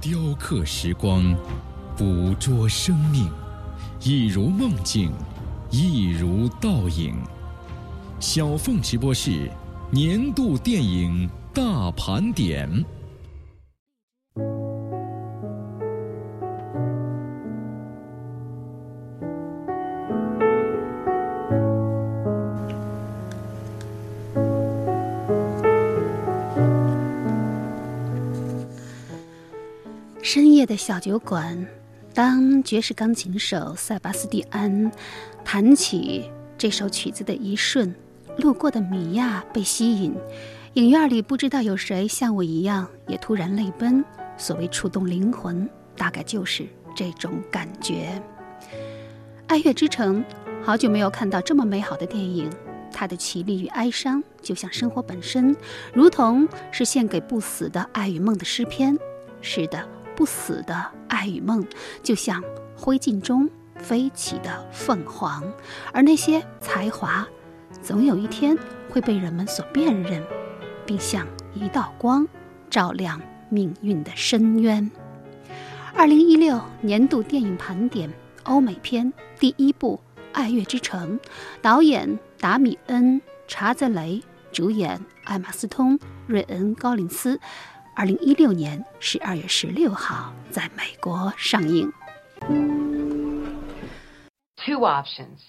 雕刻时光，捕捉生命，一如梦境，一如倒影。小凤直播室年度电影大盘点。的小酒馆，当爵士钢琴手塞巴斯蒂安弹起这首曲子的一瞬，路过的米娅被吸引。影院里不知道有谁像我一样也突然泪奔。所谓触动灵魂，大概就是这种感觉。《爱乐之城》，好久没有看到这么美好的电影。它的绮丽与哀伤，就像生活本身，如同是献给不死的爱与梦的诗篇。是的。不死的爱与梦，就像灰烬中飞起的凤凰，而那些才华，总有一天会被人们所辨认，并像一道光，照亮命运的深渊。二零一六年度电影盘点，欧美片第一部《爱乐之城》，导演达米恩·查泽雷，主演艾玛斯通、瑞恩·高林斯。二零一六年十二月十六号在美国上映。Two options.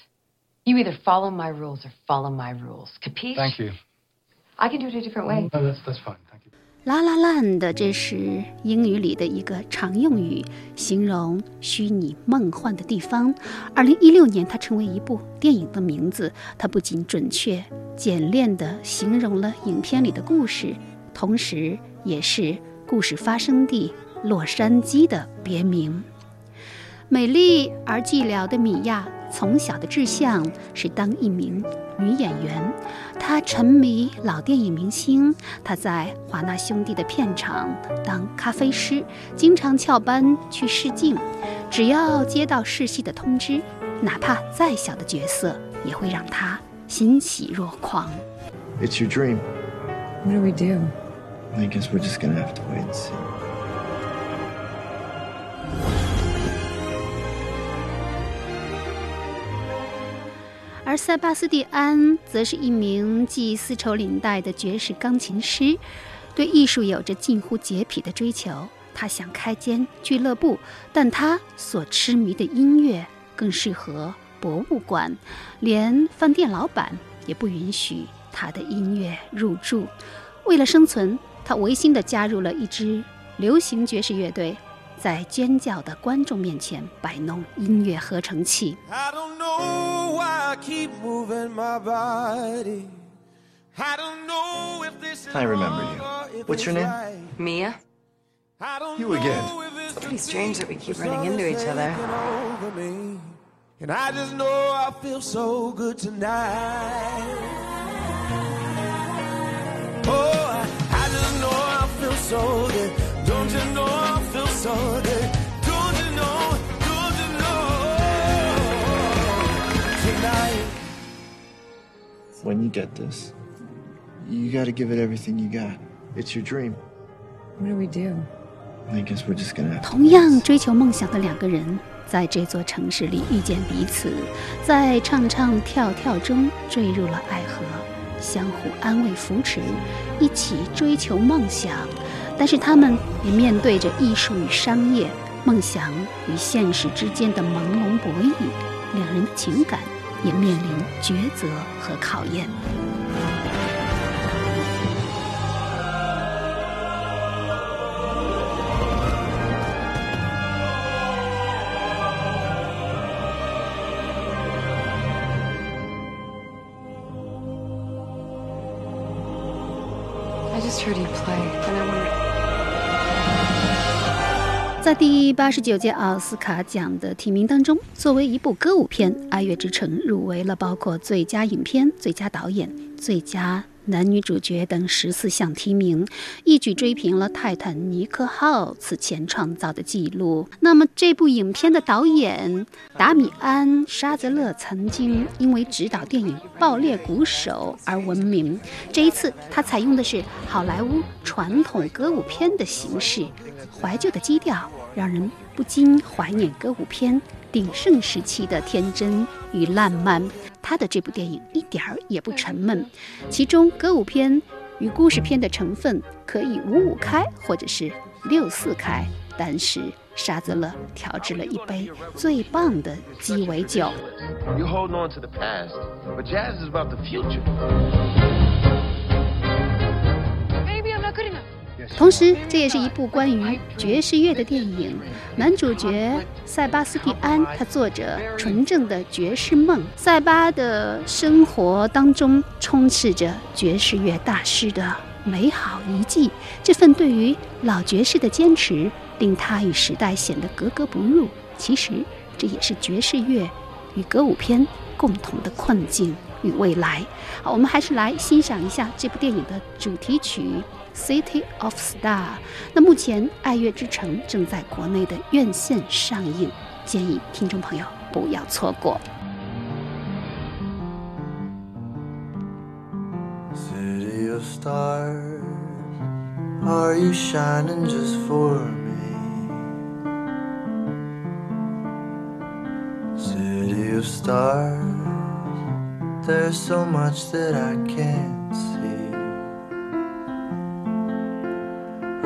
You either follow my rules or follow my rules. Capiche? Thank you. I can do it a different way. No, that's that's fine. Thank you. La La Land，这是英语里的一个常用语，形容虚拟梦幻的地方。二零一六年，它成为一部电影的名字。它不仅准确、简练地形容了影片里的故事，同时。也是故事发生地洛杉矶的别名。美丽而寂寥的米娅从小的志向是当一名女演员。她沉迷老电影明星，她在华纳兄弟的片场当咖啡师，经常翘班去试镜。只要接到试戏的通知，哪怕再小的角色，也会让她欣喜若狂。It's your dream. What do we do? I guess we're just gonna have to wait and see. 而塞巴斯蒂安则是一名系丝绸领带的爵士钢琴师，对艺术有着近乎洁癖的追求。他想开间俱乐部，但他所痴迷的音乐更适合博物馆，连饭店老板也不允许他的音乐入驻。为了生存。他违心地加入了一支流行爵士乐队，在尖叫的观众面前摆弄音乐合成器。I don't know why I keep moving my body. I don't know if this is I remember you. What's your name? Mia? You again. It's pretty strange that we keep running into each other. And I just know I feel so good tonight. Oh, so good. Don't you know I feel so good? Don't you know? Don't you know? Tonight. When you get this, you gotta give it everything you got. It's your dream. What do we do? I guess we're just gonna. 同样追求梦想的两个人，在这座城市里遇见彼此，在唱唱跳跳中坠入了爱河，相互安慰扶持，一起追求梦想。但是他们也面对着艺术与商业、梦想与现实之间的朦胧博弈，两人的情感也面临抉择和考验。第八十九届奥斯卡奖的提名当中，作为一部歌舞片，《爱乐之城》入围了包括最佳影片、最佳导演、最佳男女主角等十四项提名，一举追平了《泰坦尼克号》此前创造的纪录。那么，这部影片的导演达米安·沙泽勒曾经因为执导电影《爆裂鼓手》而闻名。这一次，他采用的是好莱坞传统歌舞片的形式，怀旧的基调让人不禁怀念歌舞片鼎盛时期的天真与烂漫。他的这部电影一点儿也不沉闷，其中歌舞片与故事片的成分可以五五开，或者是六四开。但是沙泽勒调制了一杯最棒的鸡尾酒。同时，这也是一部关于爵士乐的电影。男主角塞巴斯蒂安，他做着纯正的爵士梦。塞巴的生活当中充斥着爵士乐大师的美好遗迹。这份对于老爵士的坚持，令他与时代显得格格不入。其实，这也是爵士乐与歌舞片共同的困境与未来。好，我们还是来欣赏一下这部电影的主题曲《City of Star》。那目前《爱乐之城》正在国内的院线上映，建议听众朋友不要错过。City of stars, are you shining just for me? City of stars, there's so much that I can't see.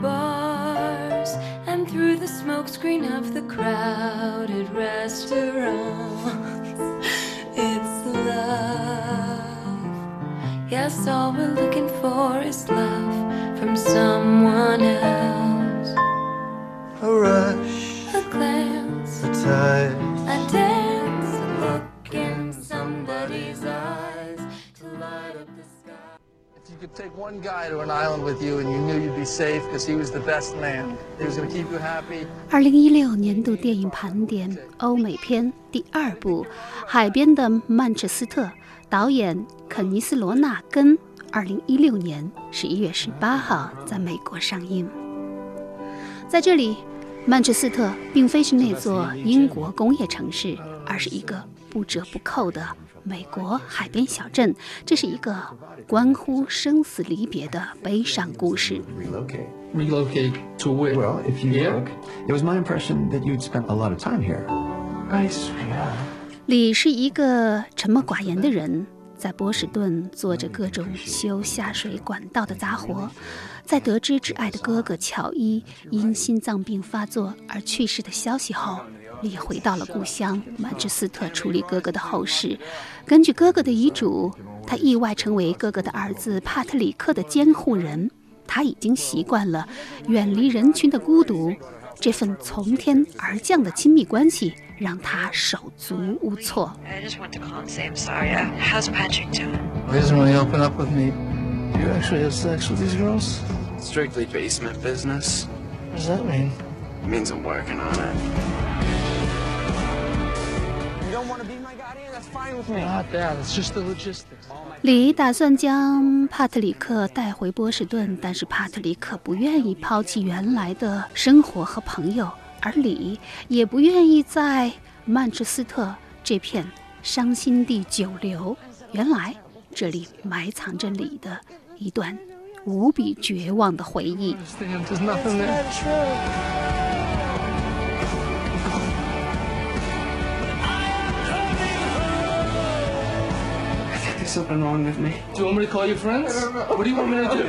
Bars and through the smokescreen of the crowded restaurants. It's love. Yes, all we're looking for is love from someone else. A rush, A glance, a touch. You could take one guy to an island with you and you knew you'd be safe because he was the best man, he was going to keep you happy. 二零一六年度电影盘点欧美片第二部《海边的曼彻斯特》，导演肯尼斯·罗纳根，二零一六年十一月十八号在美国上映。在这里，曼彻斯特并非是那座英国工业城市，而是一个不折不扣的美国海边小镇，这是一个关乎生死离别的悲伤故事。Relocate to? Well, if you it was my impression that you'd spent a lot of time here. ice 李是一个沉默寡言的人，在波士顿做着各种修下水管道的杂活。在得知挚爱的哥哥乔伊因心脏病发作而去世的消息后，李回到了故乡曼彻斯特处理哥哥的后事。根据哥哥的遗嘱，他意外成为哥哥的儿子帕特里克的监护人。他已经习惯了远离人群的孤独，这份从天而降的亲密关系让他手足无措。I just want to call and say I'm sorry. Uh, how's Patrick doing? He doesn't really open up with me. You actually have sex with these girls? Strictly basement business. What does that mean? means I'm working on it. 李打算将帕特里克带回波士顿，但是帕特里克不愿意抛弃原来的生活和朋友，而李也不愿意在曼彻斯特这片伤心地久留。原来这里埋藏着李的一段无比绝望的回忆。There's something wrong with me. Do you want me to call your friends? What do you want me to do?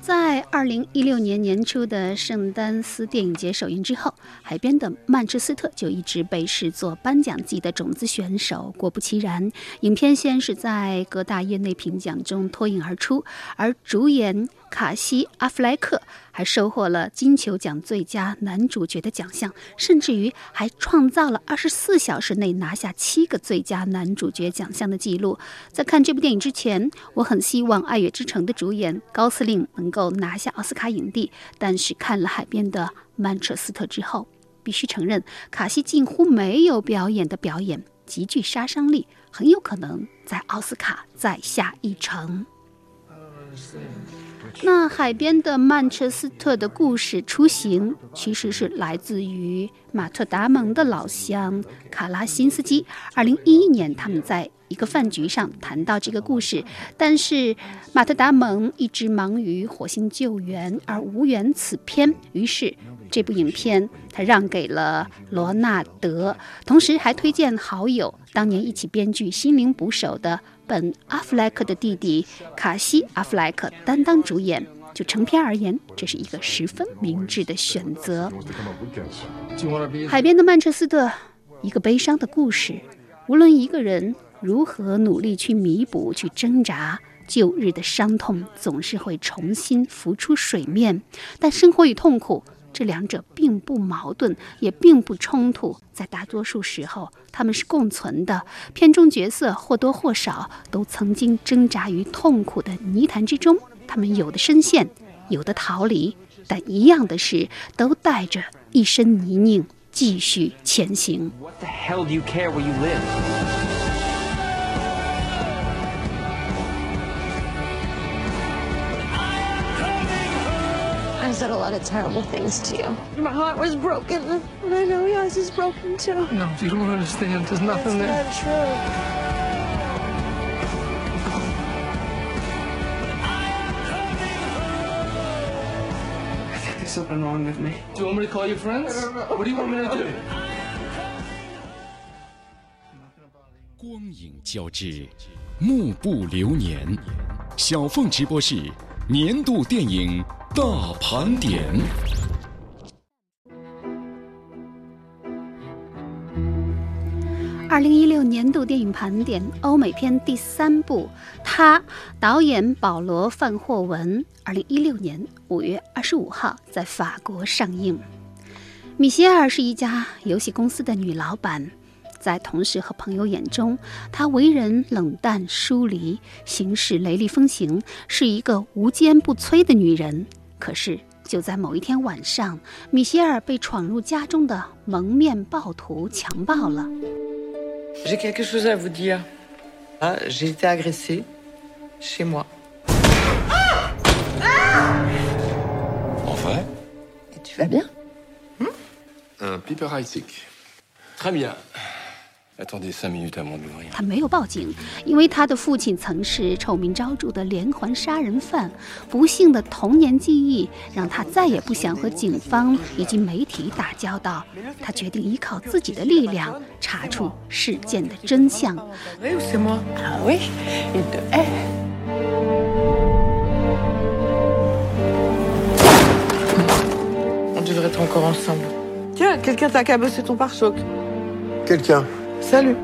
在二零一六年年初的圣丹斯电影节首映之后，海边的曼彻斯特就一直被视作颁奖季的种子选手。果不其然，影片先是在各大业内评奖中脱颖而出，而主演卡西·阿弗莱克还收获了金球奖最佳男主角的奖项，甚至于还创造了二十四小时内拿下七个最佳男主角奖项的记录。在看这部电影之前，我很希望《爱乐之城》的主演高司令能够拿下奥斯卡影帝，但是看了《海边的曼彻斯特》之后，必须承认卡西近乎没有表演的表演极具杀伤力，很有可能在奥斯卡再下一城。那海边的曼彻斯特的故事雏形，其实是来自于马特·达蒙的老乡卡拉辛斯基。二零一一年，他们在一个饭局上谈到这个故事，但是马特·达蒙一直忙于火星救援而无缘此片，于是这部影片他让给了罗纳德，同时还推荐好友当年一起编剧《心灵捕手》的。本·阿弗莱克的弟弟卡西·阿弗莱克担当主演，就成片而言，这是一个十分明智的选择。海边的曼彻斯特，一个悲伤的故事。无论一个人如何努力去弥补、去挣扎，旧日的伤痛总是会重新浮出水面。但生活与痛苦。这两者并不矛盾，也并不冲突，在大多数时候，他们是共存的。片中角色或多或少都曾经挣扎于痛苦的泥潭之中，他们有的深陷，有的逃离，但一样的是，都带着一身泥泞继续前行。I said a lot of terrible things to you. My heart was broken, and I know yours is broken too. No, you don't understand. There's nothing there. That's not true. I think there's something wrong with me. Do you want me to call your friends? What do you want me to do? 光影交织，幕布流年。小凤直播室年度电影 大盘点。二零一六年度电影盘点，欧美片第三部，他导演保罗·范霍文，二零一六年五月二十五号在法国上映。米歇尔是一家游戏公司的女老板，在同事和朋友眼中，她为人冷淡疏离，行事雷厉风行，是一个无坚不摧的女人。可是就在某一天晚上，米歇尔被闯入家中的蒙面暴徒强暴了。J'ai quelque chose à vous dire. Ah, j'ai été agressée chez moi. En vrai Et tu vas bien Un piper high Très bien. 他没有报警因为他的父亲曾是臭名昭著的连环杀人犯不幸的童年记忆让他再也不想和警方以及媒体打交道。他决定依靠自己的力量查出事件的真相。没有什么可为什么哎就是个通过公司上面就是给给他开不是这种把手给你讲 Salut.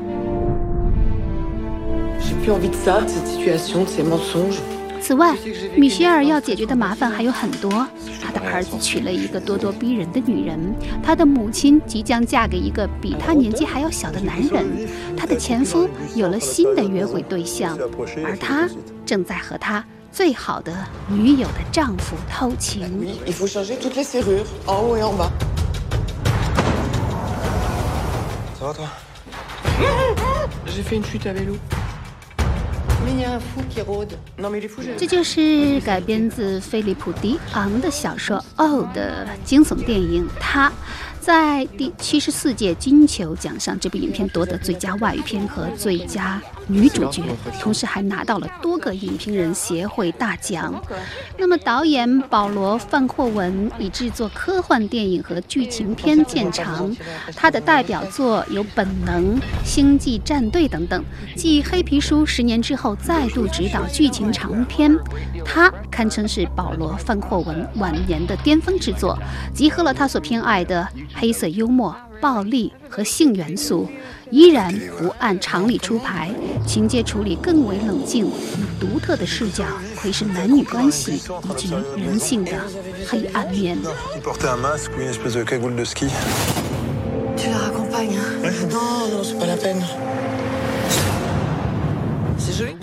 J'ai plus envie de ça, de cette situation, de ces mensonges. 此外，米歇尔要解决的麻烦还有很多。他的儿子娶了一个咄咄逼人的女人，他的母亲即将嫁给一个比他年纪还要小的男人，他的前夫有了新的约会对象，而他正在和他最好的女友的丈夫偷情。这就是改编自菲利普·迪昂的小说《哦》的惊悚电影。他在第七十四届金球奖上，这部影片夺得最佳外语片和最佳女主角，同时还拿到了多个影评人协会大奖。那么，导演保罗·范霍文以制作科幻电影和剧情片见长，他的代表作有《本能》《星际战队》等等。继《黑皮书》十年之后，再度执导剧情长片，他堪称是保罗·范霍文晚年的巅峰之作，集合了他所偏爱的。黑色幽默、暴力和性元素依然不按常理出牌，情节处理更为冷静，以独特的视角窥视男女关系以及人性的黑暗面。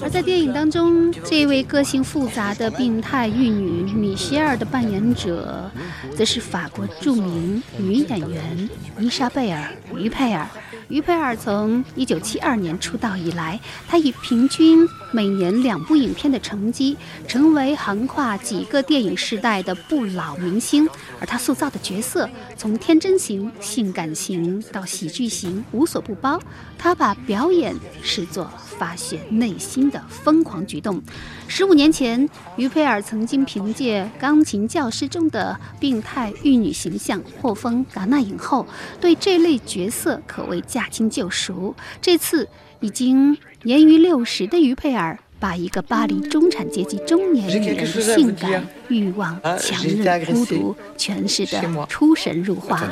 而在电影当中，这位个性复杂的病态玉女米歇尔的扮演者，则是法国著名女演员伊莎贝尔·于佩尔。于佩尔从1972年出道以来，她以平均每年两部影片的成绩，成为横跨几个电影时代的不老明星。而她塑造的角色，从天真型、性感型到喜剧型，无所不包。她把表演视作发泄内心的疯狂举动。十五年前，于佩尔曾经凭借《钢琴教师》中的病态玉女形象获封戛纳影后，对这类角色可谓驾轻就熟。这次已经年逾六十的于佩尔，把一个巴黎中产阶级中年女人的性感、欲望、强韧、孤独诠释得出神入化。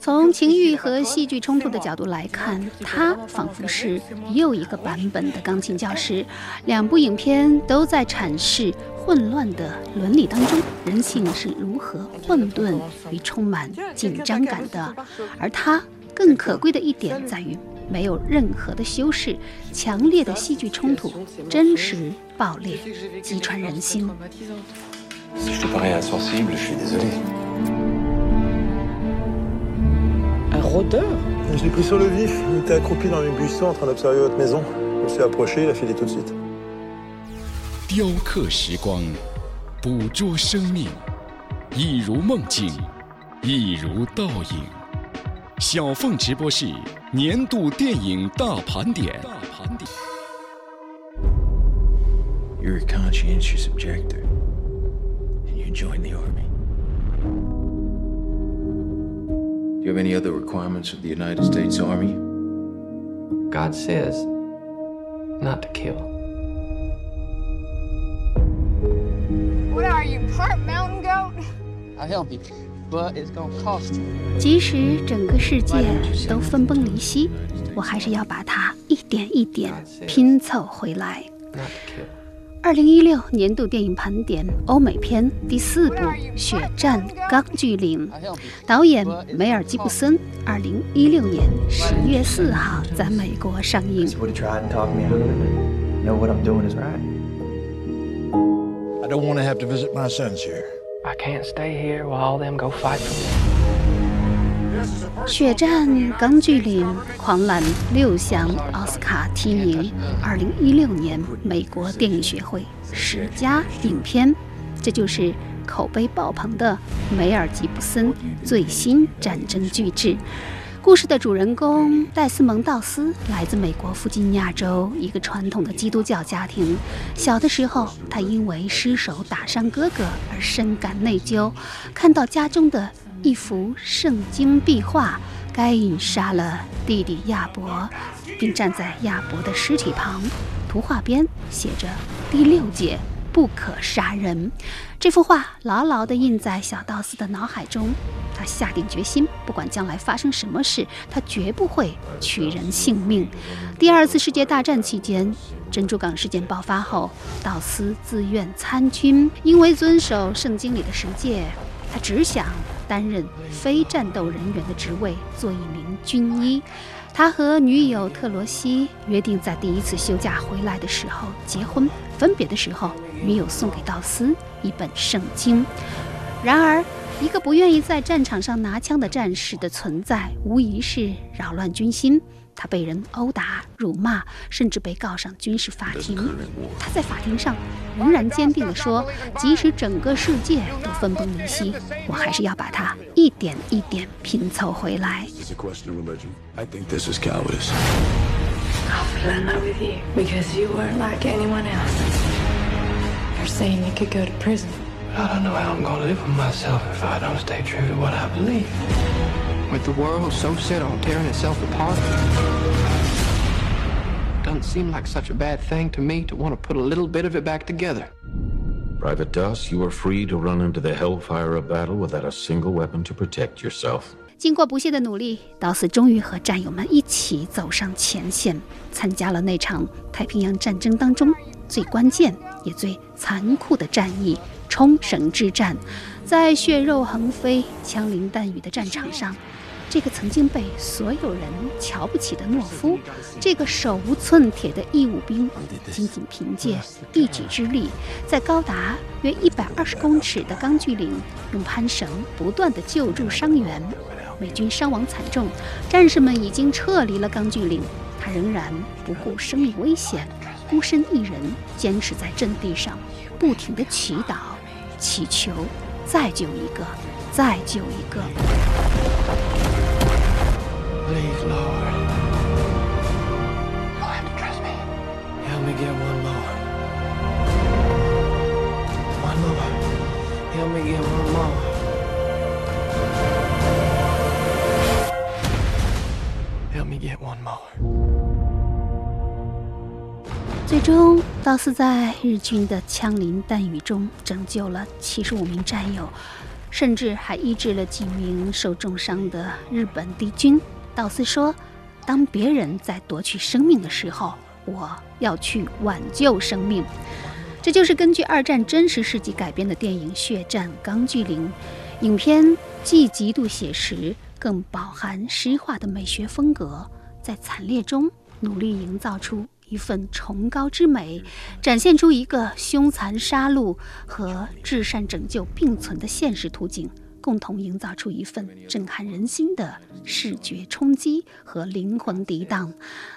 从情欲和戏剧冲突的角度来看，他仿佛是又一个版本的《钢琴教师》。两部影片都在阐释混乱的伦理当中，人性是如何混沌与充满紧张感的。而他更可贵的一点在于，没有任何的修饰，强烈的戏剧冲突，真实爆裂，击穿人心。Si je te parais insensible, je suis désolé. Un rôdeur Je l'ai pris sur le vif. Il était accroupi dans mes buissons en train d'observer votre maison. Je me suis approché, il a filé tout de suite. 雕刻时光，捕捉生命，一如梦境，一如倒影。小凤直播室年度电影大盘点。大盘点。You're a conscientious objector. join the Army. Do you have any other requirements of the United States Army? God says not to kill. What are you, part mountain goat? I'll help you, but it's gonna cost you. 即使整个世界都分崩离析，我还是要把它一点一点拼凑回来。 二零一六年度电影盘点欧美片第四部《血战钢锯岭》，导演梅尔吉布森，二零一六年十月四号在美国上映。I don't want to have to visit my sons here. I can't stay here while all them go fight for me. 血战钢锯岭狂揽六项奥斯卡提名，二零一六年美国电影学会十佳影片，这就是口碑爆棚的梅尔吉布森最新战争巨制。故事的主人公戴斯蒙道斯来自美国弗吉尼亚州一个传统的基督教家庭，小的时候他因为失手打伤哥哥而深感内疚，看到家中的。一幅圣经壁画，该隐杀了弟弟亚伯，并站在亚伯的尸体旁。图画边写着“第六节不可杀人”。这幅画牢牢地印在小道斯的脑海中。他下定决心，不管将来发生什么事，他绝不会取人性命。第二次世界大战期间，珍珠港事件爆发后，道斯自愿参军，因为遵守圣经里的十诫，他只想。担任非战斗人员的职位，做一名军医。他和女友特罗西约定在第一次休假回来的时候结婚。分别的时候，女友送给道斯一本圣经。然而，一个不愿意在战场上拿枪的战士的存在，无疑是扰乱军心。他被人殴打、辱骂，甚至被告上军事法庭。他在法庭上仍然坚定地说：“即使整个世界都分崩离析，我还是要把它一点一点拼凑回来。” I think this is cowardice. I'll fell in love with you because you weren't like anyone else. You're saying you could go to prison. I don't know how I'm gonna live with myself if I don't stay true to what I believe. With the world so set on tearing itself apart, doesn't seem like such a bad thing to me to want to put a little bit of it back together. Private Doss, you are free to run into the hellfire of battle without a single weapon to protect yourself. 经过不懈的努力，道斯终于和战友们一起走上前线，参加了那场太平洋战争当中最关键也最残酷的战役——冲绳之战。在血肉横飞、枪林弹雨的战场上，这个曾经被所有人瞧不起的懦夫，这个手无寸铁的义务兵，仅仅凭借一己之力，在高达约一百二十公尺的钢锯岭用攀绳不断的救助伤员。美军伤亡惨重，战士们已经撤离了钢锯岭，他仍然不顾生命危险，孤身一人坚持在阵地上，不停的祈祷、祈求，再救一个，再救一个。Please, Lord. You'll have to trust me. Help me get one more. One more. Help me get one more. Help me get one more. 最终，道斯在日军的枪林弹雨中拯救了七十五名战友，甚至还医治了几名受重伤的日本敌军。道斯说：“当别人在夺取生命的时候，我要去挽救生命。”这就是根据二战真实事迹改编的电影《血战钢锯岭》。影片既极度写实，更饱含诗化的美学风格，在惨烈中努力营造出一份崇高之美，展现出一个凶残杀戮和至善拯救并存的现实图景，共同营造出一份震撼人心的视觉冲击和灵魂涤荡。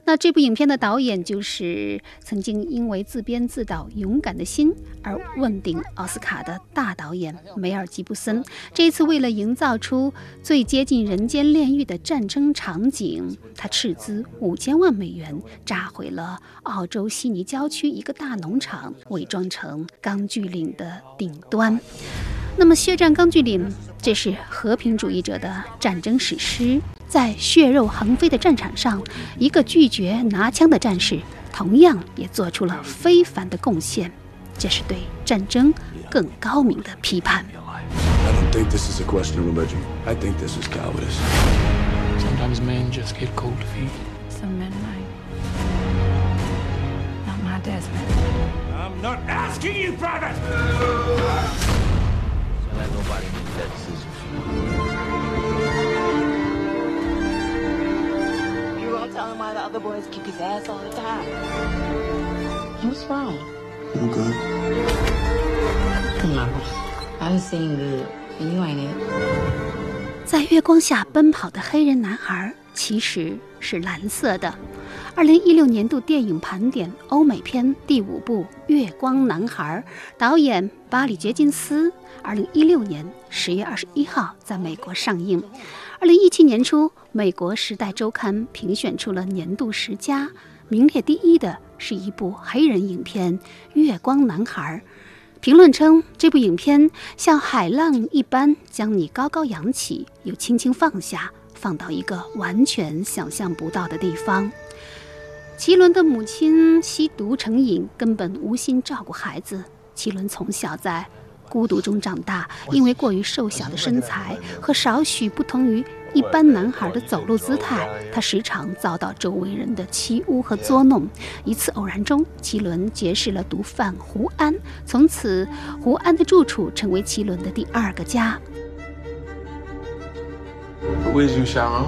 那这部影片的导演就是曾经因为自编自导《勇敢的心》而问鼎奥斯卡的大导演梅尔吉布森。这一次，为了营造出最接近人间炼狱的战争场景，他斥资五千万美元炸毁了澳洲悉尼郊区一个大农场，伪装成钢锯岭的顶端。那么，《血战钢锯岭》这是和平主义者的战争史诗，在血肉横飞的战场上，一个拒绝拿枪的战士，同样也做出了非凡的贡献。这是对战争更高明的批判。I don't think this is a question of religion. I think this is cowardice. Sometimes men just get cold feet. Some men might. Not my Desmond. I'm not asking you, Private! So that nobody makes that decision. You gonna tell him why the other boys kick his ass all the time? What's wrong? I'm good. No. I'm seeing good. And you ain't it. 在月光下奔跑的黑人男孩其实是蓝色的。二零一六年度电影盘点欧美片第五部《月光男孩》，导演巴里·杰金斯，二零一六年十月二十一号在美国上映。二零一七年初，美国《时代周刊》评选出了年度十佳，名列第一的是一部黑人影片《月光男孩》。评论称，这部影片像海浪一般将你高高扬起，又轻轻放下，放到一个完全想象不到的地方。奇伦的母亲吸毒成瘾，根本无心照顾孩子。奇伦从小在孤独中长大，因为过于瘦小的身材和少许不同于一般男孩的走路姿态，他时常遭到周围人的欺侮和捉弄。一次偶然中，奇伦结识了毒贩胡安，从此胡安的住处成为奇伦的第二个家。Who is you, Sharon?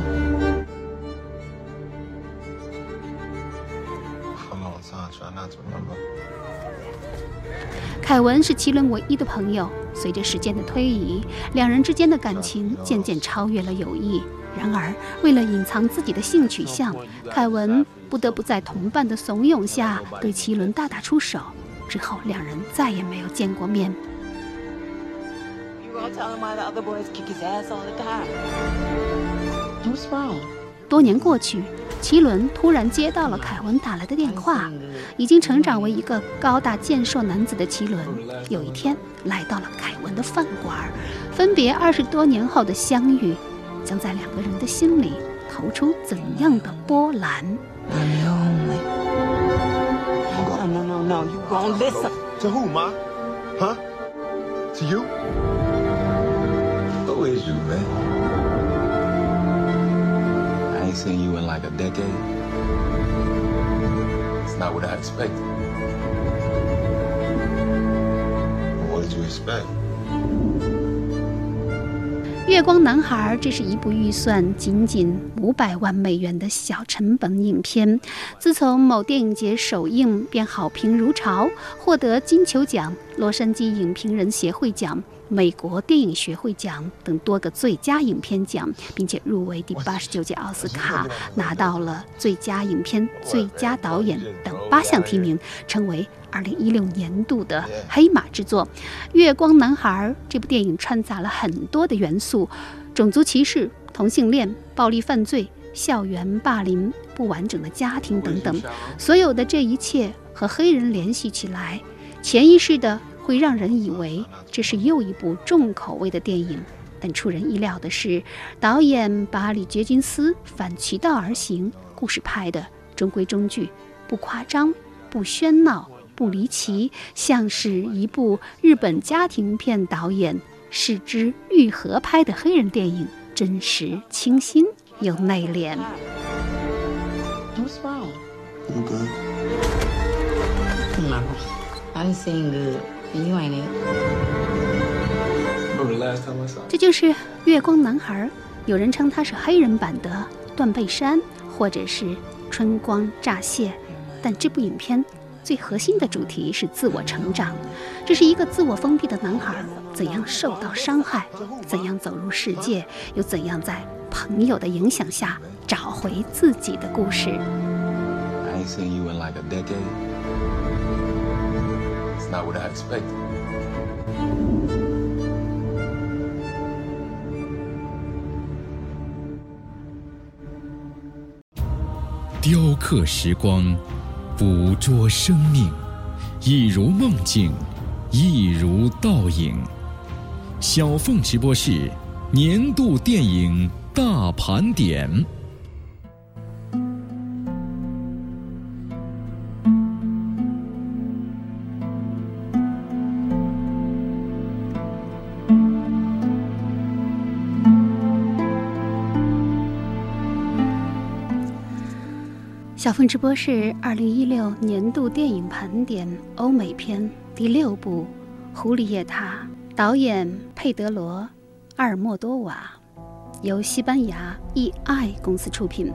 凯文是奇伦唯一的朋友。随着时间的推移，两人之间的感情渐渐超越了友谊。然而，为了隐藏自己的性取向，凯文不得不在同伴的怂恿下对奇伦大打出手。之后，两人再也没有见过面。多年过去，奇伦突然接到了凯文打来的电话。已经成长为一个高大健硕男子的奇伦，有一天来到了凯文的饭馆。分别二十多年后的相遇，将在两个人的心里投出怎样的波澜？No, no, no, you won't listen. To who, ma? Huh? To you? Who is you, man? You in like a decade. 月光男孩，这是一部预算仅仅五百万美元的小成本影片。自从某电影节首映，便好评如潮，获得金球奖、洛杉矶影评人协会奖。美国电影学会奖等多个最佳影片奖，并且入围第八十九届奥斯卡，拿到了最佳影片、最佳导演等八项提名，成为二零一六年度的黑马之作。《月光男孩》这部电影掺杂了很多的元素：种族歧视、同性恋、暴力犯罪、校园霸凌、不完整的家庭等等。所有的这一切和黑人联系起来，潜意识的。会让人以为这是又一部重口味的电影，但出人意料的是，导演巴里·杰金斯反其道而行，故事拍的中规中矩，不夸张，不喧闹，不离奇，像是一部日本家庭片导演是之愈合拍的黑人电影，真实、清新又内敛。What's wrong? I'm good. No, I'm seeing good. 这就是《月光男孩》，有人称他是黑人版的《断背山》，或者是《春光乍泄》。但这部影片最核心的主题是自我成长。这是一个自我封闭的男孩，怎样受到伤害，怎样走入世界，又怎样在朋友的影响下找回自己的故事。not what I expected. 雕刻时光，捕捉生命，一如梦境，一如倒影。小凤直播室年度电影大盘点。小凤直播是二零一六年度电影盘点欧美片第六部《狐狸夜塔》，导演佩德罗·阿尔莫多瓦，由西班牙 E.I 公司出品。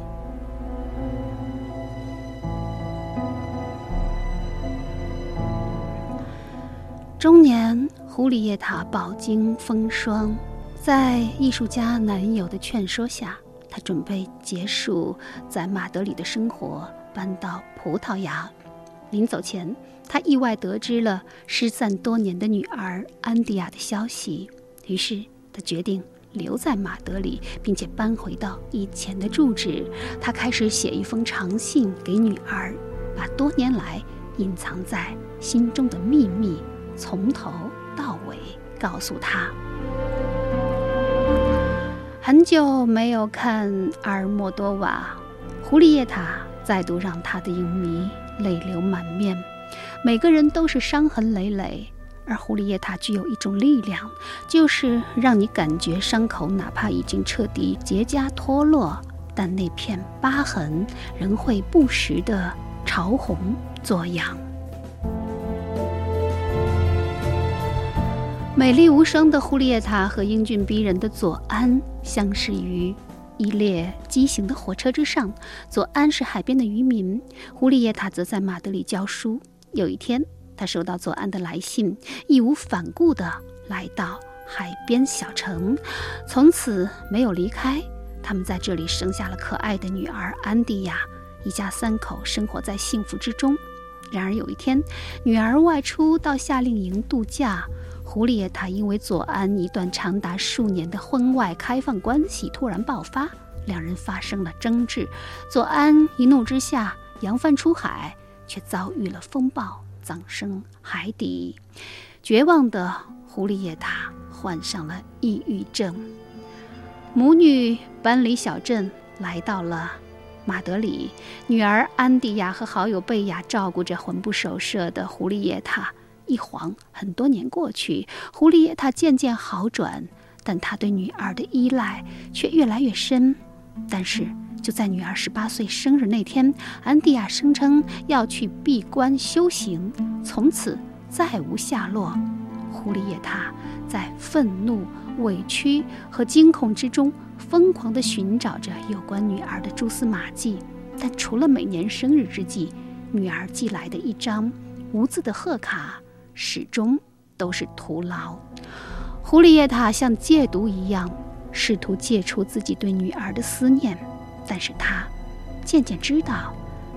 中年狐狸夜塔饱经风霜，在艺术家男友的劝说下。他准备结束在马德里的生活，搬到葡萄牙。临走前，他意外得知了失散多年的女儿安迪亚的消息，于是他决定留在马德里，并且搬回到以前的住址。他开始写一封长信给女儿，把多年来隐藏在心中的秘密从头到尾告诉她。很久没有看阿尔莫多瓦，《狐狸叶塔》再度让他的影迷泪流满面。每个人都是伤痕累累，而《狐狸叶塔》具有一种力量，就是让你感觉伤口哪怕已经彻底结痂脱落，但那片疤痕仍会不时地潮红作痒。美丽无声的胡丽叶塔和英俊逼人的左安相识于一列畸形的火车之上。左安是海边的渔民，胡丽叶塔则在马德里教书。有一天，他收到左安的来信，义无反顾地来到海边小城，从此没有离开。他们在这里生下了可爱的女儿安迪亚，一家三口生活在幸福之中。然而有一天，女儿外出到夏令营度假，胡丽叶塔因为左安一段长达数年的婚外开放关系突然爆发，两人发生了争执。左安一怒之下扬帆出海，却遭遇了风暴，葬身海底。绝望的胡丽叶塔患上了抑郁症，母女搬离小镇，来到了。马德里女儿安迪亚和好友贝亚照顾着魂不守舍的胡丽叶塔。一晃很多年过去，胡丽叶塔渐渐好转，但他对女儿的依赖却越来越深。但是就在女儿十八岁生日那天，安迪亚声称要去闭关修行，从此再无下落。胡丽叶塔在愤怒、委屈和惊恐之中。疯狂地寻找着有关女儿的蛛丝马迹，但除了每年生日之际，女儿寄来的一张无字的贺卡，始终都是徒劳。胡里叶塔像戒毒一样，试图戒除自己对女儿的思念，但是他渐渐知道，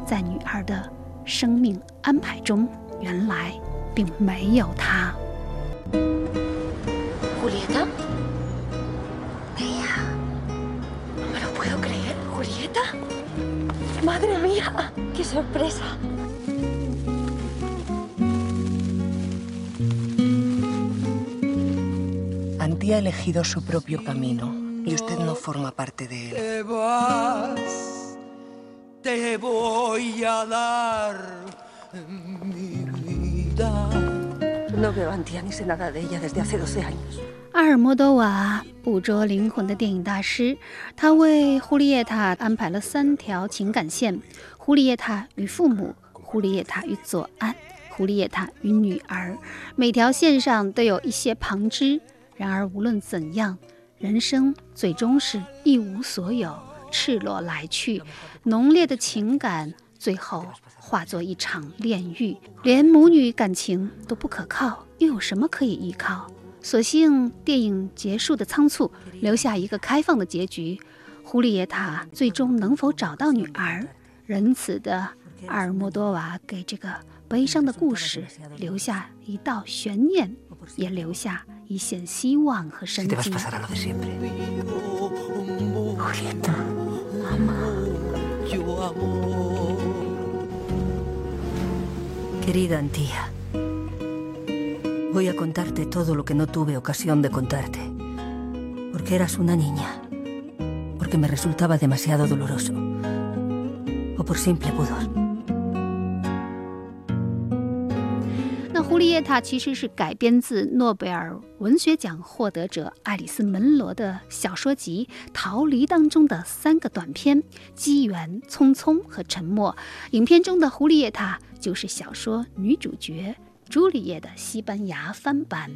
在女儿的生命安排中，原来并没有她。胡丽叶塔。Madre mía, qué sorpresa. Antía ha elegido su propio camino y usted no forma parte de él. Te vas, te voy a dar mi vida. No veo a Antía ni sé nada de ella desde hace 12 años. 阿尔莫多瓦捕捉灵魂的电影大师，他为胡丽叶塔安排了三条情感线：胡丽叶塔与父母，胡丽叶塔与左安，胡丽叶塔与女儿。每条线上都有一些旁支。然而无论怎样，人生最终是一无所有，赤裸来去，浓烈的情感最后化作一场炼狱。连母女感情都不可靠，又有什么可以依靠？所幸电影结束的仓促，留下一个开放的结局。胡里耶塔最终能否找到女儿？仁慈的阿尔莫多瓦给这个悲伤的故事留下一道悬念，也留下一线希望和生机。Voy a contarte todo lo que no tuve ocasión de contarte. Porque eras una niña. Porque me resultaba demasiado doloroso. O por simple pudor. 《胡丽叶塔》其实是改编自诺贝尔文学奖获得者爱丽丝·门罗的小说集《逃离》当中的三个短片《机缘》《匆匆》和《沉默》。影片中的胡丽叶塔就是小说女主角。朱丽叶的西班牙翻版，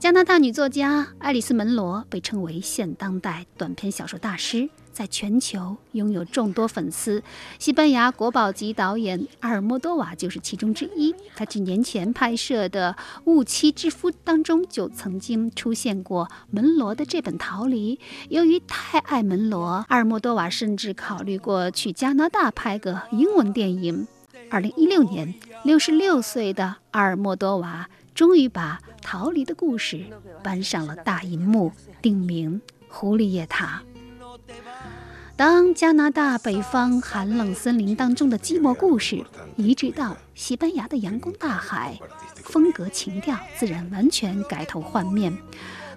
加拿大女作家爱丽丝·门罗被称为现当代短篇小说大师，在全球拥有众多粉丝。西班牙国宝级导演阿尔莫多瓦就是其中之一。他几年前拍摄的《误妻之夫》当中就曾经出现过门罗的这本《逃离》。由于太爱门罗，阿尔莫多瓦甚至考虑过去加拿大拍个英文电影。二零一六年，六十六岁的阿尔莫多瓦终于把《逃离》的故事搬上了大银幕，定名《狐狸夜塔》。当加拿大北方寒冷森林当中的寂寞故事移植到西班牙的阳光大海，风格情调自然完全改头换面。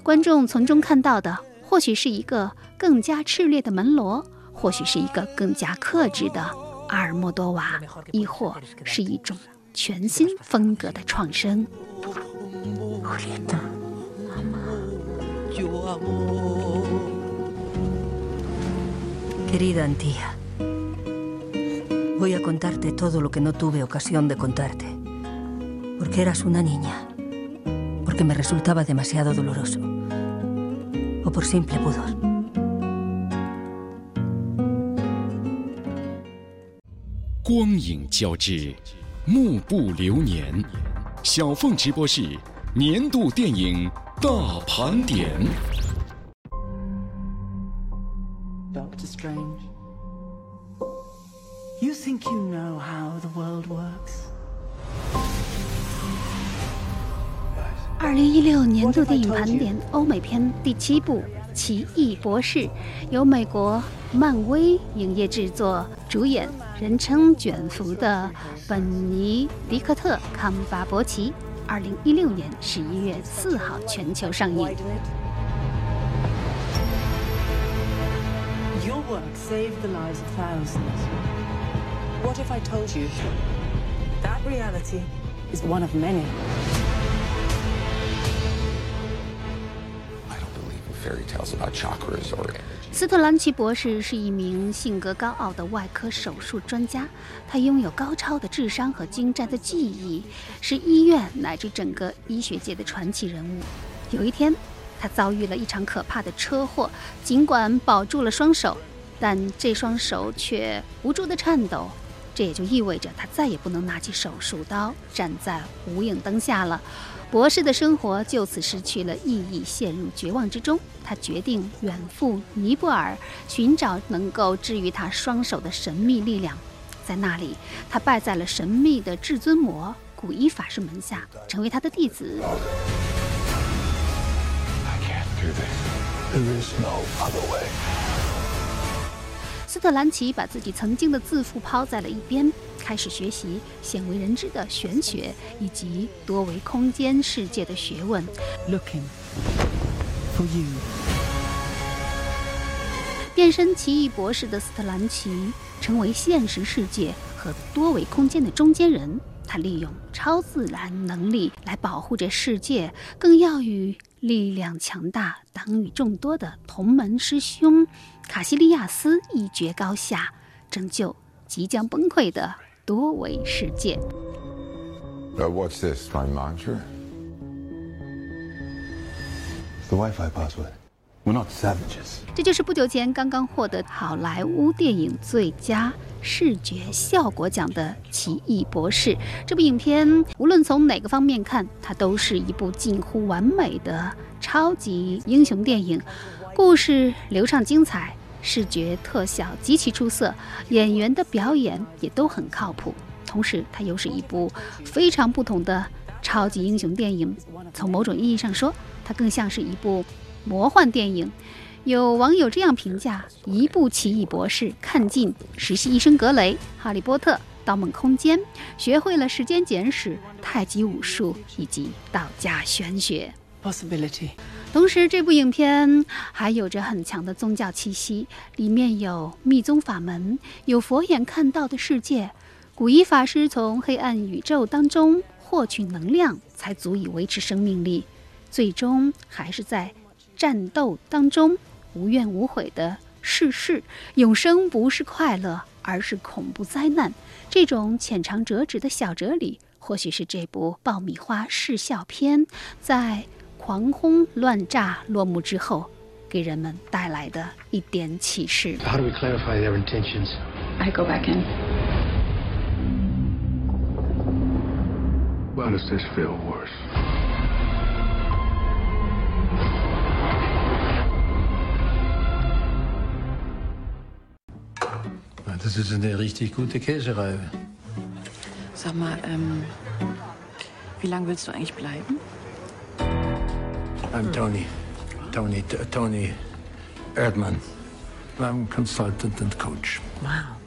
观众从中看到的，或许是一个更加炽烈的门罗，或许是一个更加克制的。阿尔莫多瓦，亦或是一种全新风格的创生。Querida Antía, voy a contarte todo lo que no tuve ocasión de contarte. Porque eras una niña. Porque me resultaba demasiado doloroso. O por simple pudor. 光影交织，幕布流年。小凤直播室年度电影大盘点。 盘点欧美片第七部《奇异博士》，由美国漫威影业制作，主演人称“卷福”的本尼迪克特·康巴伯奇。二零一六年十一月四号全球上映。Your work saved the lives of thousands. What if I told you that reality is one of many? 斯特兰奇博士是一名性格高傲的外科手术专家，他拥有高超的智商和精湛的技艺，是医院乃至整个医学界的传奇人物。有一天，他遭遇了一场可怕的车祸，尽管保住了双手，但这双手却无助的颤抖。这也就意味着他再也不能拿起手术刀，站在无影灯下了。博士的生活就此失去了意义，陷入绝望之中。他决定远赴尼泊尔，寻找能够治愈他双手的神秘力量。在那里，他拜在了神秘的至尊魔古一法师门下，成为他的弟子。I 斯特兰奇把自己曾经的自负抛在了一边，开始学习鲜为人知的玄学以及多维空间世界的学问。Looking for you. 变身奇异博士的斯特兰奇成为现实世界和多维空间的中间人。他利用超自然能力来保护这世界，更要与力量强大、党羽众多的同门师兄卡西利亚斯一决高下，拯救即将崩溃的多维世界。Uh, what's this? My mantra? It's the Wi-Fi password. We're not savages. 这就是不久前刚刚获得好莱坞电影最佳视觉效果奖的《奇异博士》。这部影片无论从哪个方面看，它都是一部近乎完美的超级英雄电影。故事流畅精彩，视觉特效极其出色，演员的表演也都很靠谱。同时，它又是一部非常不同的超级英雄电影。从某种意义上说，它更像是一部魔幻电影。有网友这样评价：一部《奇异博士》，看尽实习医生格雷、哈利波特、盗梦空间，学会了时间简史、太极武术以及道家玄学。Possibility. 同时，这部影片还有着很强的宗教气息，里面有密宗法门，有佛眼看到的世界。古一法师从黑暗宇宙当中获取能量，才足以维持生命力，最终还是在战斗当中无怨无悔的逝世。永生不是快乐，而是恐怖灾难。这种浅尝辄止的小哲理，或许是这部爆米花视笑片在狂轰乱炸落幕之后，给人们带来的一点启示。How do we clarify their intentions? I go back in. Why does this feel worse? Das ist eine richtig gute Käsereibe. Sag mal, ähm, wie lange willst du eigentlich bleiben? I'm Tony. Tony, T- Tony Erdmann. I'm Consultant and Coach. Wow.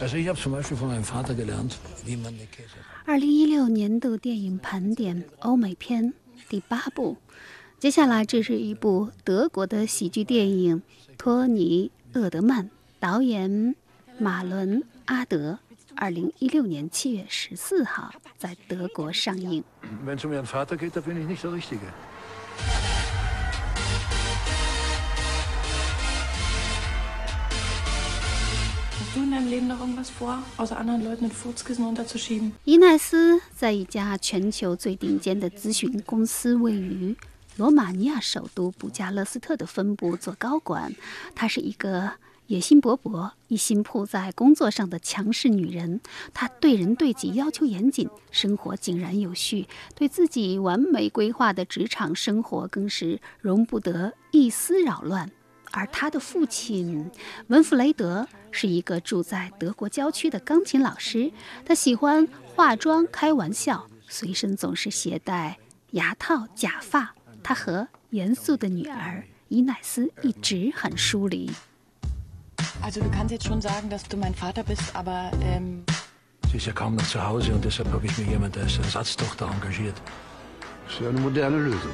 Also ich habe zum Beispiel von meinem Vater gelernt, wie man eine Käse... 二零一六年度电影盘点欧美片第八部，接下来这是一部德国的喜剧电影，托尼·厄德曼，导演马伦·阿德，二零一六年七月十四号在德国上映。伊奈斯在一家全球最顶尖的咨询公司位于罗马尼亚首都布加勒斯特的分部做高管他是一个野心勃勃、一心扑在工作上的强势女人。她对人对己要求严谨，生活井然有序，对自己完美规划的职场生活更是容不得一丝扰乱。而她的父亲文弗雷德是一个住在德国郊区的钢琴老师，他喜欢化妆、开玩笑，随身总是携带牙套、假发。他和严肃的女儿伊奈斯一直很疏离。Also du kannst jetzt schon sagen, dass du mein Vater bist, aber ähm, Sie ist ja kaum noch zu Hause und deshalb habe ich mir jemand als Ersatztochter engagiert. Das ist ja eine moderne Lösung.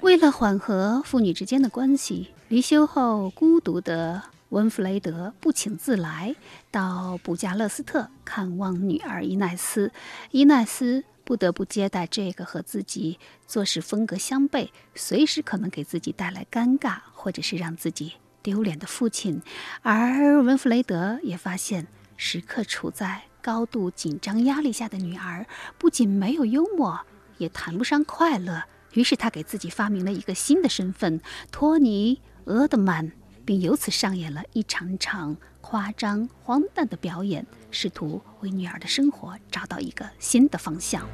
为了缓和父女之间的关系，离休后孤独的温弗雷德不请自来到布加勒斯特看望女儿伊奈斯。伊奈斯不得不接待这个和自己做事风格相悖、随时可能给自己带来尴尬或者是让自己丢脸的父亲。而文弗雷德也发现，时刻处在高度紧张压力下的女儿不仅没有幽默，也谈不上快乐。于是他给自己发明了一个新的身份——托尼·厄德曼，并由此上演了一场场夸张荒诞的表演，试图为女儿的生活找到一个新的方向。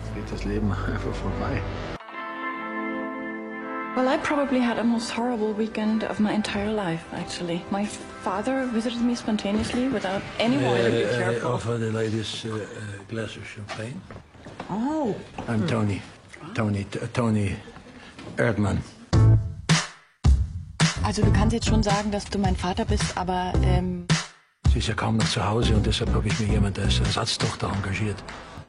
Well, I probably had the most horrible weekend of my entire life, actually. My father visited me spontaneously without any warning. Be Uh, I careful. offer the ladies uh, a glass of champagne. Oh. I'm Tony. Tony, Tony Erdmann. Also du kannst jetzt schon sagen, dass du mein Vater bist, aber ähm, Sie ist ja kaum noch zu Hause und deshalb habe ich mir jemand als Ersatztochter engagiert.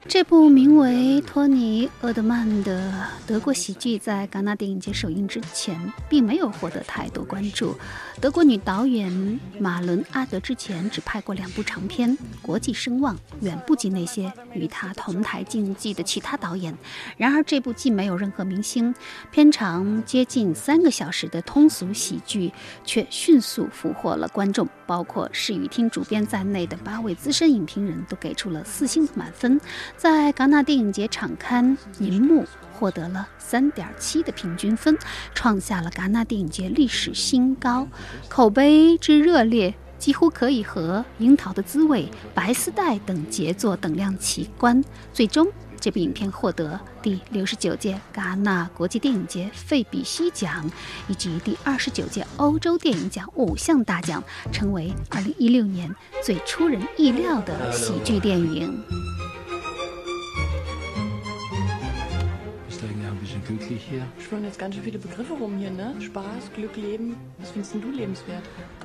这部名为《托尼·厄德曼》的德国喜剧在戛纳电影节首映之前，并没有获得太多关注。德国女导演马伦·阿德之前只拍过两部长片，国际声望远不及那些与她同台竞技的其他导演。然而，这部既没有任何明星，片长接近三个小时的通俗喜剧，却迅速俘获了观众，包括视语厅主编在内的八位资深影评人都给出了四星的满分。在戛纳电影节场刊银幕获得了三点七的平均分，创下了戛纳电影节历史新高，口碑之热烈。几乎可以和《樱桃的滋味》《白丝带》等杰作等量齐观。最终，这部影片获得第六十九届戛纳国际电影节费比西奖以及第二十九届欧洲电影奖五项大奖，成为二零一六年最出人意料的喜剧电影。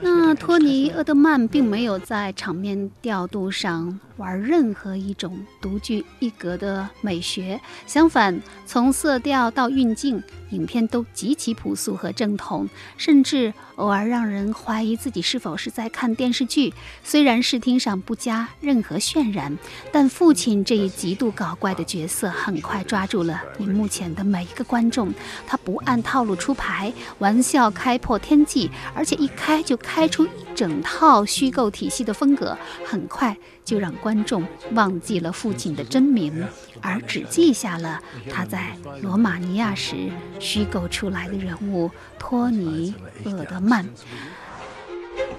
那托尼厄德曼并没有在场面调度上玩任何一种独具一格的美学相反从色调到运镜影片都极其朴素和正统，甚至偶尔让人怀疑自己是否是在看电视剧。虽然视听上不加任何渲染，但父亲这一极度搞怪的角色很快抓住了荧幕前的每一个观众。他不按套路出牌，玩笑开破天际，而且一开就开出一整套虚构体系的风格，很快就让观众忘记了父亲的真名，而只记下了他在罗马尼亚时虚构出来的人物托尼·厄德曼。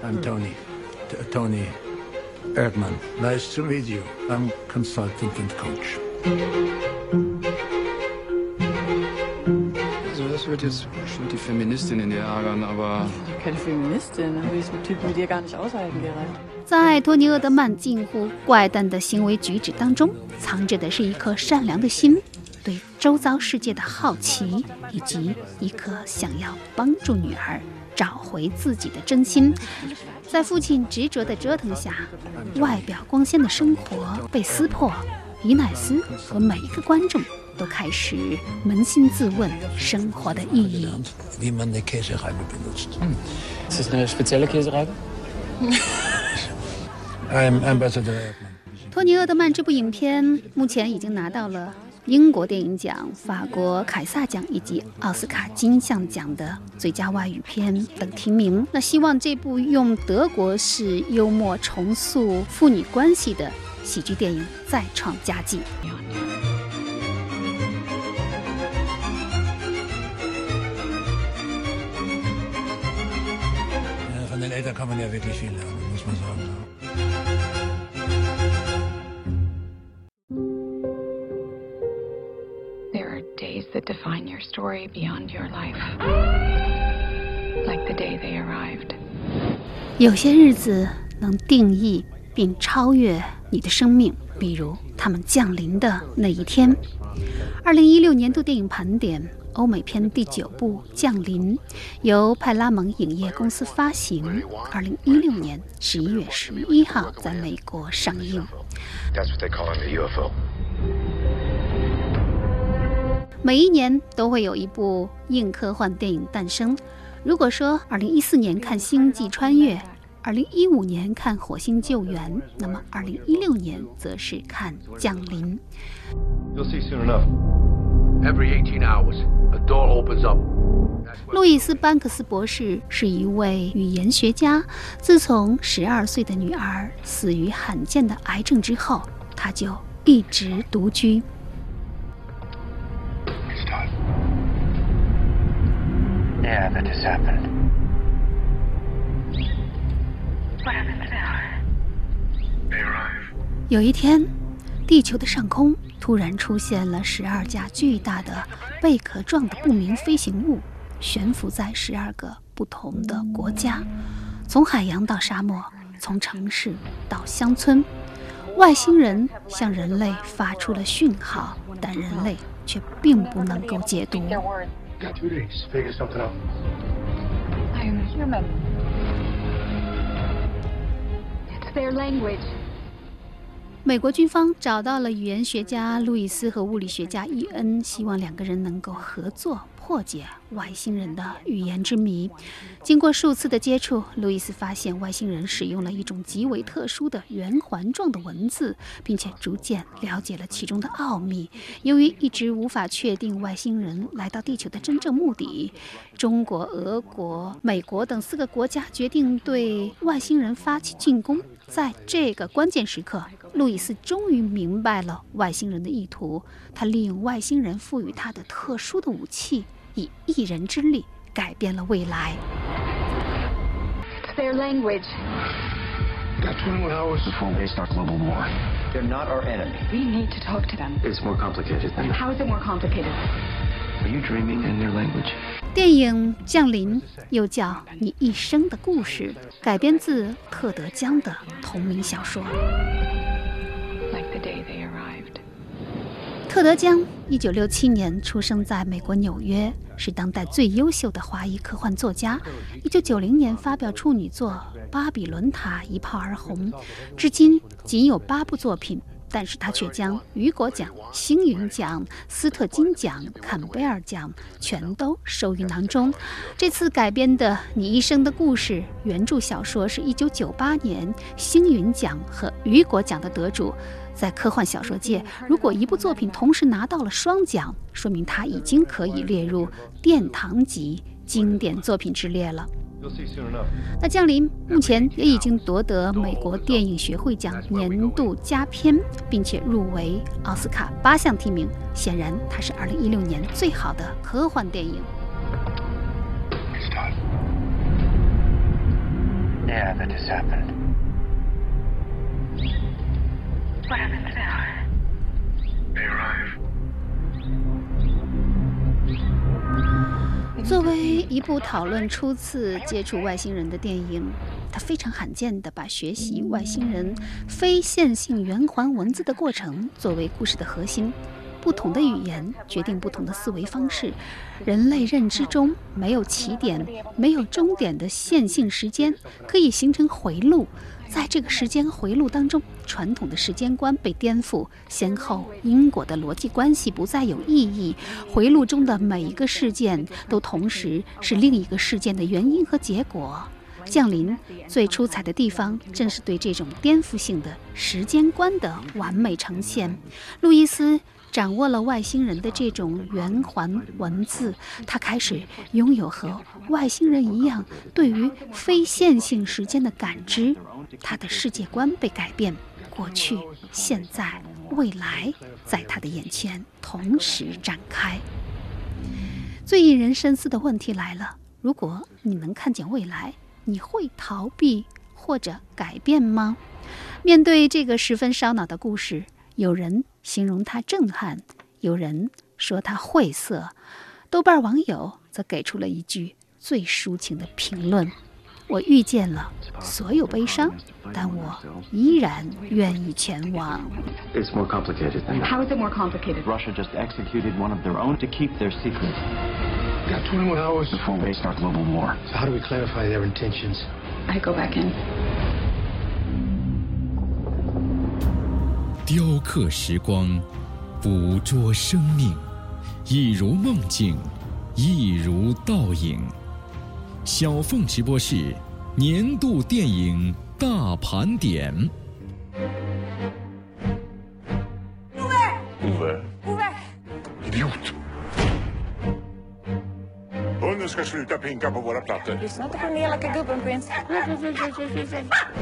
I'm Tony. Tony Erdmann. Nice to meet you. I'm consultant and coach. Also das wird jetzt bestimmt die Feministin in dir ärgern, aber Keine Feministin, dann würde ich so einen Typen wie dir gar nicht aushalten, Gerald. 在托尼·厄德曼近乎怪诞的行为举止当中，藏着的是一颗善良的心，对周遭世界的好奇，以及一颗想要帮助女儿找回自己的真心。在父亲执着的折腾下，外表光鲜的生活被撕破。伊乃斯和每一个观众都开始扪心自问生活的意义。Erdmann. 托尼·厄德曼这部影片目前已经拿到了英国电影奖、法国凯撒奖以及奥斯卡金像奖的最佳外语片等提名。那希望这部用德国式幽默重塑父女关系的喜剧电影再创佳绩。有些日子能定义并超越。你的生命，比如他们降临的那一天。二零一六年度电影盘点，欧美片第九部《降临》由派拉蒙影业公司发行，二零一六年十一月十一号在美国上映。That's what they call the UFO. 每一年都会有一部硬科幻电影诞生。如果说二零一四年看《星际穿越》，二零一五年看《火星救援》，那么二零一六年则是看《降临》。You'll see soon enough. Every 18 hours, a door opens up. 路易斯·班克斯博士是一位语言学家。自从十二岁的女儿死于罕见的癌症之后，他就一直独居。Yeah, that just happened. 有一天，地球的上空突然出现了十二架巨大的贝壳状的不明飞行物，悬浮在十二个不同的国家，从海洋到沙漠，从城市到乡村。外星人向人类发出了讯号，但人类却并不能够解读。Their language. 美国军方找到了语言学家路易斯和物理学家伊恩，希望两个人能够合作破解外星人的语言之谜。经过数次的接触，路易斯发现外星人使用了一种极为特殊的圆环状的文字，并且逐渐了解了其中的奥秘。由于一直无法确定外星人来到地球的真正目的，中国、俄国、美国等四个国家决定对外星人发起进攻。在这个关键时刻，路易斯终于明白了外星人的意图。他利用外星人赋予他的特殊的武器，以一人之力改变了未来。It's their language. Got 21 hours before they start global war. They're not our enemy. We need to talk to them. It's more complicated than. How is it more complicated? Are you dreaming in their language? 电影《降临》又叫《你一生的故事》，改编自特德·江的同名小说。特德·江一九六七年出生在美国纽约，是当代最优秀的华裔科幻作家。一九九零年发表处女作《巴比伦塔》，一炮而红，至今仅有八部作品。但是他却将雨果奖、星云奖、斯特金奖、坎贝尔奖全都收于囊中。这次改编的《你一生的故事》原著小说是一九九八年星云奖和雨果奖的得主。在科幻小说界，如果一部作品同时拿到了双奖，说明它已经可以列入殿堂级经典作品之列了。那《降临》目前也已经夺得美国电影学会奖年度佳片，并且入围奥斯卡八项提名。显然，它是2016年最好的科幻电影。Yeah, that just happened. 作为一部讨论初次接触外星人的电影，它非常罕见地把学习外星人非线性圆环文字的过程作为故事的核心。不同的语言决定不同的思维方式。人类认知中没有起点、没有终点的线性时间，可以形成回路。在这个时间回路当中，传统的时间观被颠覆，先后因果的逻辑关系不再有意义。回路中的每一个事件都同时是另一个事件的原因和结果。降临最出彩的地方，正是对这种颠覆性的时间观的完美呈现。路易斯掌握了外星人的这种圆环文字，他开始拥有和外星人一样对于非线性时间的感知。他的世界观被改变，过去、现在、未来在他的眼前同时展开。最引人深思的问题来了：如果你能看见未来，你会逃避或者改变吗？面对这个十分烧脑的故事，有人形容它震撼，有人说它晦涩，豆瓣网友则给出了一句最抒情的评论。我遇见了所有悲伤，但我依然愿意前往。It's more complicated than that. How is it more complicated? Russia just executed one of their own to keep their secret. We got 21 hours before start global war. So how do we clarify their intentions? I go back in. 雕刻时光，捕捉生命，一如梦境，一如倒影。小凤直播室年度电影大盘点。Ove. Ove! Idiot! Hunden ska sluta pinka på våra plattor. Lyssna inte på den elaka gubben, prins.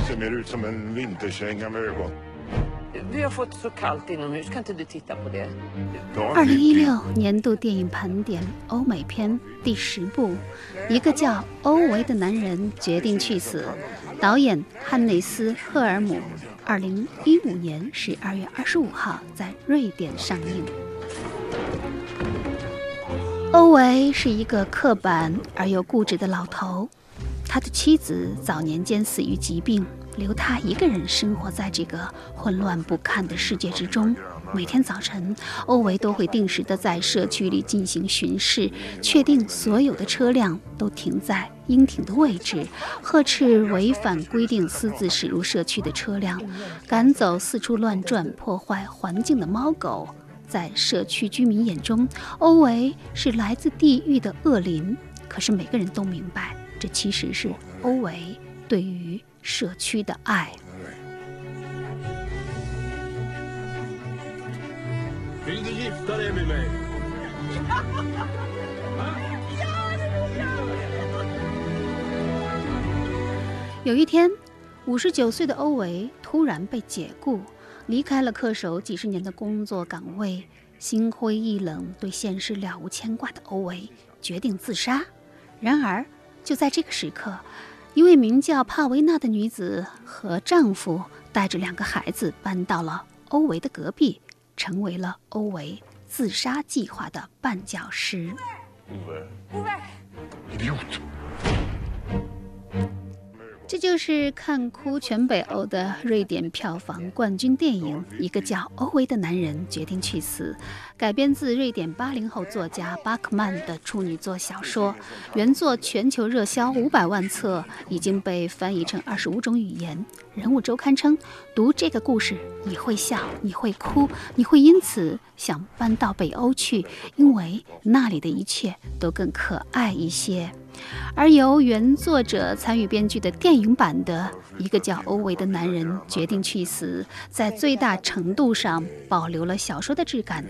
Ser mer ut som en vinterkänga med ögon. Vi har fått så kallt inomhus, kan inte du titta på det? 二零一六年度电影盘点欧美片第十部，一个叫欧维的男人决定去死，导演汉内斯·赫尔姆，二零一五年十二月二十五号在瑞典上映。欧维是一个刻板而又固执的老头，他的妻子早年间死于疾病，留他一个人生活在这个混乱不堪的世界之中。每天早晨，欧维都会定时的在社区里进行巡视，确定所有的车辆都停在应停的位置，呵斥违反规定私自驶入社区的车辆，赶走四处乱转破坏环境的猫狗。在社区居民眼中，欧维是来自地狱的恶灵。可是每个人都明白，这其实是欧维对于社区的爱。有一天，五十九岁的欧维突然被解雇，离开了恪守几十年的工作岗位。心灰意冷、对现实了无牵挂的欧维决定自杀。然而，就在这个时刻，一位名叫帕维娜的女子和丈夫带着两个孩子搬到了欧维的隔壁，成为了欧维自杀计划的绊脚石。这就是看哭全北欧的瑞典票房冠军电影《一个叫欧维的男人决定去死》，改编自瑞典八零后作家巴克曼的处女作小说。原作全球热销五百万册，已经被翻译成二十五种语言。人物周刊称，读这个故事你会笑，你会哭，你会因此想搬到北欧去，因为那里的一切都更可爱一些。而由原作者参与编剧的电影版的一个叫欧维的男人决定去死，在最大程度上保留了小说的质感，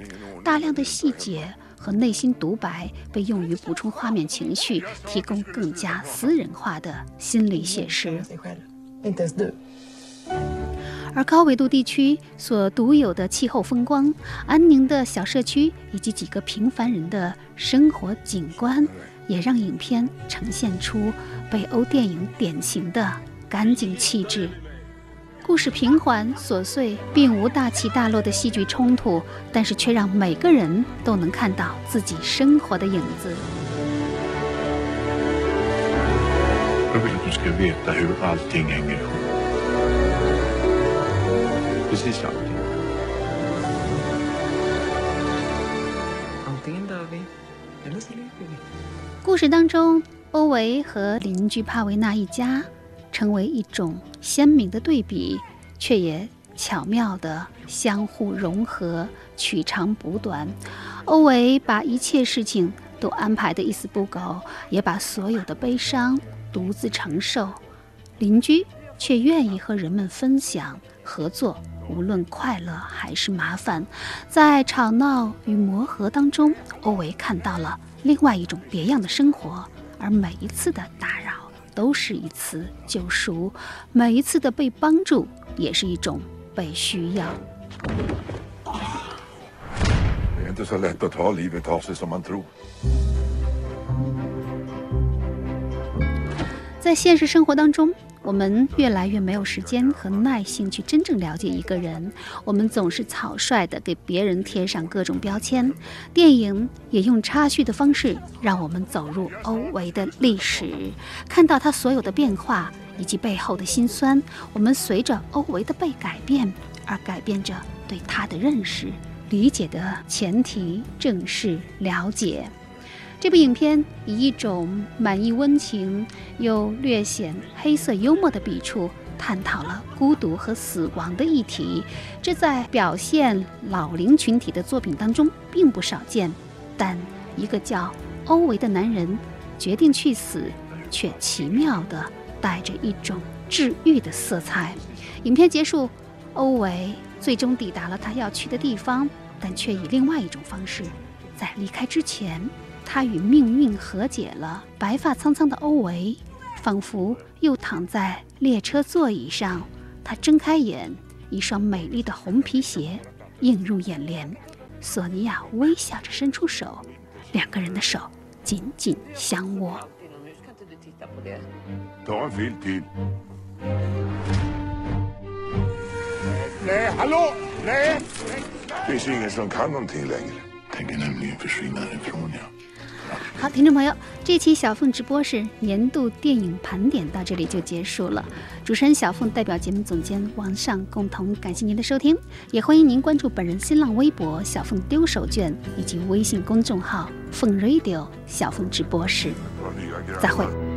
大量的细节和内心独白被用于补充画面情绪，提供更加私人化的心理写实。而高纬度地区所独有的气候风光、安宁的小社区以及几个平凡人的生活景观，也让影片呈现出北欧电影典型的干净气质。故事平缓琐碎，并无大起大落的戏剧冲突，但是却让每个人都能看到自己生活的影子。故事当中，欧维和邻居帕维纳一家成为一种鲜明的对比，却也巧妙地相互融合，取长补短。欧维把一切事情都安排得一丝不苟，也把所有的悲伤独自承受。邻居却愿意和人们分享、合作，无论快乐还是麻烦。在吵闹与磨合当中，欧维看到了另外一种别样的生活，而每一次的打扰都是一次救赎，每一次的被帮助也是一种被需要。在现实生活当中，我们越来越没有时间和耐心去真正了解一个人，我们总是草率地给别人贴上各种标签。电影也用插叙的方式让我们走入欧维的历史，看到他所有的变化以及背后的辛酸。我们随着欧维的被改变而改变着对他的认识。理解的前提正是了解。这部影片以一种满意温情又略显黑色幽默的笔触，探讨了孤独和死亡的议题。这在表现老龄群体的作品当中并不少见。但一个叫欧维的男人决定去死，却奇妙地带着一种治愈的色彩。影片结束，欧维最终抵达了他要去的地方，但却以另外一种方式，在离开之前。他与命运和解了。白发苍苍的欧维，仿佛又躺在列车座椅上。他睁开眼，一双美丽的红皮鞋映入眼帘。索尼娅微笑着伸出手，两个人的手紧紧相握。Nej, hallå! Nej! Det finns ingen som kan någonting längre. Tänker nämligen försvinna ifrån jag. 好，听众朋友，这期小凤直播是年度电影盘点到这里就结束了。主持人小凤代表节目总监王尚共同感谢您的收听，也欢迎您关注本人新浪微博小凤丢手绢以及微信公众号凤 radio 小凤直播室。再会。